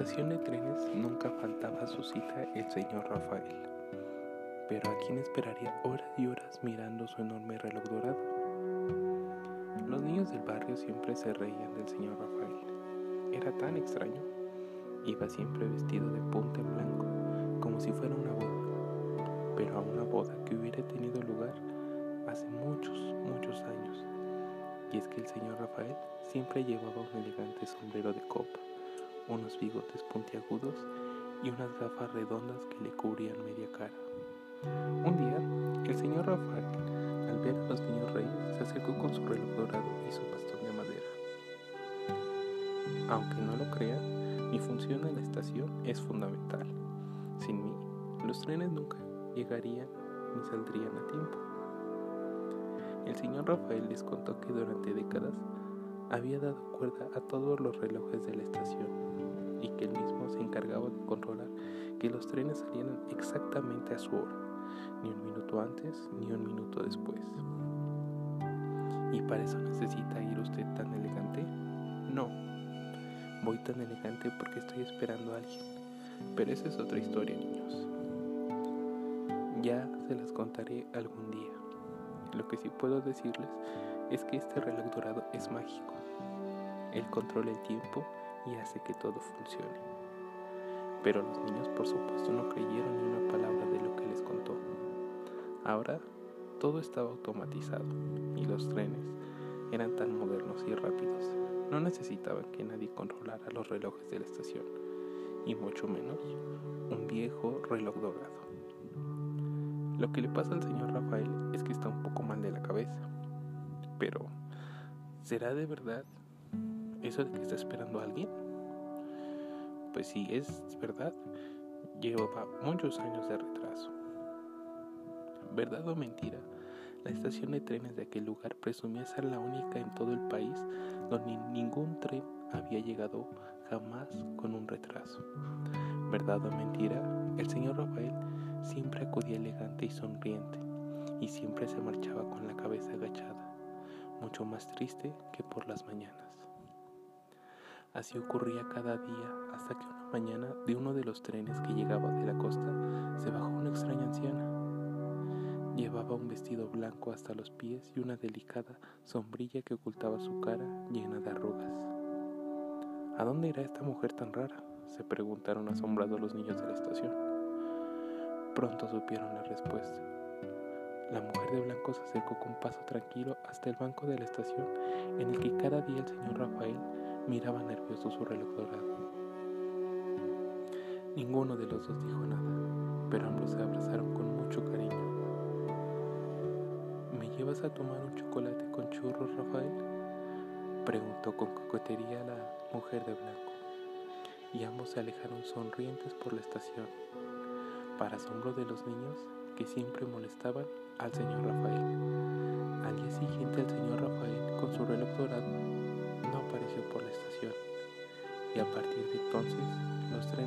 estación de trenes nunca faltaba a su cita el señor Rafael. Pero ¿a quién esperaría horas y horas mirando su enorme reloj dorado? Los niños del barrio siempre se reían del señor Rafael. Era tan extraño. Iba siempre vestido de punta en blanco, como si fuera una boda. Pero a una boda que hubiera tenido lugar hace muchos, muchos años. Y es que el señor Rafael siempre llevaba un elegante sombrero de copa unos bigotes puntiagudos y unas gafas redondas que le cubrían media cara. Un día, el señor Rafael, al ver a los niños reyes, se acercó con su reloj dorado y su bastón de madera. Aunque no lo crean, mi función en la estación es fundamental. Sin mí, los trenes nunca llegarían ni saldrían a tiempo. El señor Rafael les contó que durante décadas había dado cuerda a todos los relojes de la estación y que él mismo se encargaba de controlar que los trenes salieran exactamente a su hora, ni un minuto antes ni un minuto después. ¿Y para eso necesita ir usted tan elegante? No, voy tan elegante porque estoy esperando a alguien, pero esa es otra historia, niños. Ya se las contaré algún día. Lo que sí puedo decirles es que este reloj dorado es mágico. Él controla el tiempo y hace que todo funcione. Pero los niños por supuesto no creyeron ni una palabra de lo que les contó. Ahora todo estaba automatizado y los trenes eran tan modernos y rápidos. No necesitaban que nadie controlara los relojes de la estación y mucho menos un viejo reloj dorado. Lo que le pasa al señor Rafael es que está un poco mal de la cabeza. Pero, ¿será de verdad ¿Eso de que está esperando a alguien? Pues sí, es verdad. Lleva muchos años de retraso. ¿Verdad o mentira? La estación de trenes de aquel lugar presumía ser la única en todo el país donde ningún tren había llegado jamás con un retraso. ¿Verdad o mentira? El señor Rafael siempre acudía elegante y sonriente y siempre se marchaba con la cabeza agachada, mucho más triste que por las mañanas. Así ocurría cada día hasta que una mañana de uno de los trenes que llegaba de la costa se bajó una extraña anciana. Llevaba un vestido blanco hasta los pies y una delicada sombrilla que ocultaba su cara llena de arrugas. ¿A dónde irá esta mujer tan rara? se preguntaron asombrados los niños de la estación. Pronto supieron la respuesta. La mujer de blanco se acercó con paso tranquilo hasta el banco de la estación en el que cada día el señor Rafael Miraba nervioso su reloj dorado. Ninguno de los dos dijo nada, pero ambos se abrazaron con mucho cariño. ¿Me llevas a tomar un chocolate con churros, Rafael? Preguntó con coquetería la mujer de blanco, y ambos se alejaron sonrientes por la estación, para asombro de los niños que siempre molestaban al señor Rafael. Al día siguiente el señor Rafael, con su reloj dorado, por la estación. Y a partir de entonces los trenes